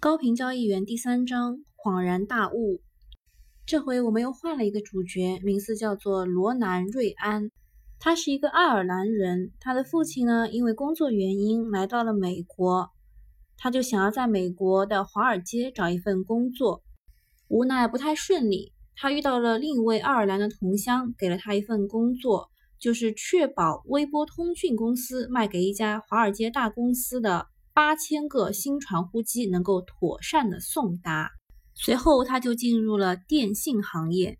高频交易员第三章恍然大悟。这回我们又换了一个主角，名字叫做罗南·瑞安。他是一个爱尔兰人，他的父亲呢，因为工作原因来到了美国，他就想要在美国的华尔街找一份工作，无奈不太顺利。他遇到了另一位爱尔兰的同乡，给了他一份工作，就是确保微波通讯公司卖给一家华尔街大公司的。八千个新传呼机能够妥善的送达。随后，他就进入了电信行业。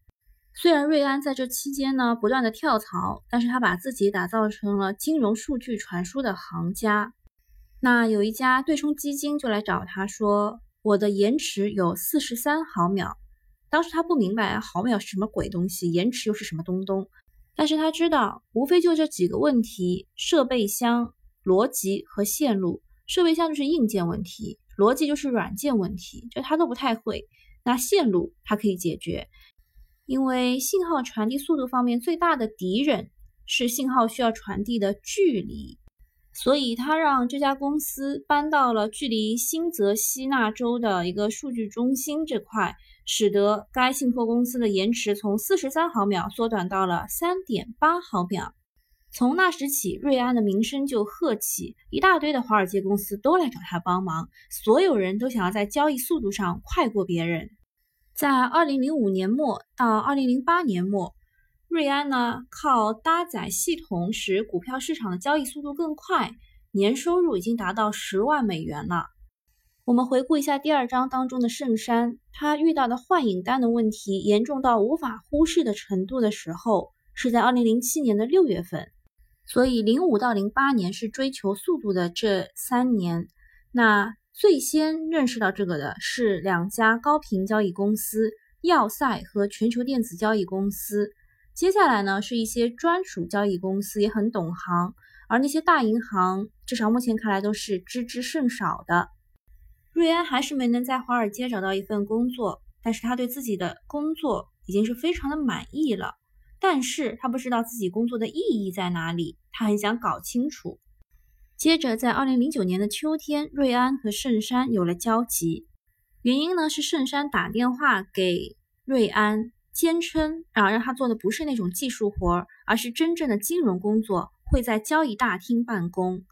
虽然瑞安在这期间呢不断的跳槽，但是他把自己打造成了金融数据传输的行家。那有一家对冲基金就来找他说：“我的延迟有四十三毫秒。”当时他不明白毫秒是什么鬼东西，延迟又是什么东东。但是他知道，无非就这几个问题：设备箱、逻辑和线路。设备箱就是硬件问题，逻辑就是软件问题，就他都不太会。那线路它可以解决，因为信号传递速度方面最大的敌人是信号需要传递的距离，所以他让这家公司搬到了距离新泽西那州的一个数据中心这块，使得该信托公司的延迟从四十三毫秒缩短到了三点八毫秒。从那时起，瑞安的名声就鹤起，一大堆的华尔街公司都来找他帮忙，所有人都想要在交易速度上快过别人。在二零零五年末到二零零八年末，瑞安呢靠搭载系统使股票市场的交易速度更快，年收入已经达到十万美元了。我们回顾一下第二章当中的圣山，他遇到的幻影单的问题严重到无法忽视的程度的时候，是在二零零七年的六月份。所以，零五到零八年是追求速度的这三年。那最先认识到这个的是两家高频交易公司——要塞和全球电子交易公司。接下来呢，是一些专属交易公司也很懂行，而那些大银行，至少目前看来都是知之甚少的。瑞安还是没能在华尔街找到一份工作，但是他对自己的工作已经是非常的满意了。但是他不知道自己工作的意义在哪里，他很想搞清楚。接着，在二零零九年的秋天，瑞安和圣山有了交集。原因呢是圣山打电话给瑞安，坚称啊让他做的不是那种技术活儿，而是真正的金融工作，会在交易大厅办公。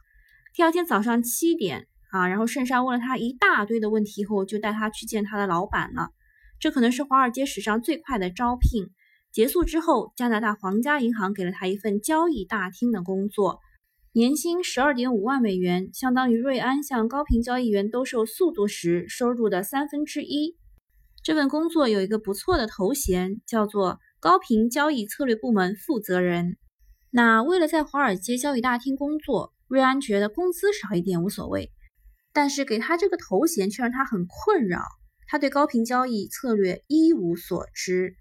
第二天早上七点啊，然后圣山问了他一大堆的问题后，就带他去见他的老板了。这可能是华尔街史上最快的招聘。结束之后，加拿大皇家银行给了他一份交易大厅的工作，年薪十二点五万美元，相当于瑞安向高频交易员兜售速度时收入的三分之一。这份工作有一个不错的头衔，叫做高频交易策略部门负责人。那为了在华尔街交易大厅工作，瑞安觉得工资少一点无所谓，但是给他这个头衔却让他很困扰。他对高频交易策略一无所知。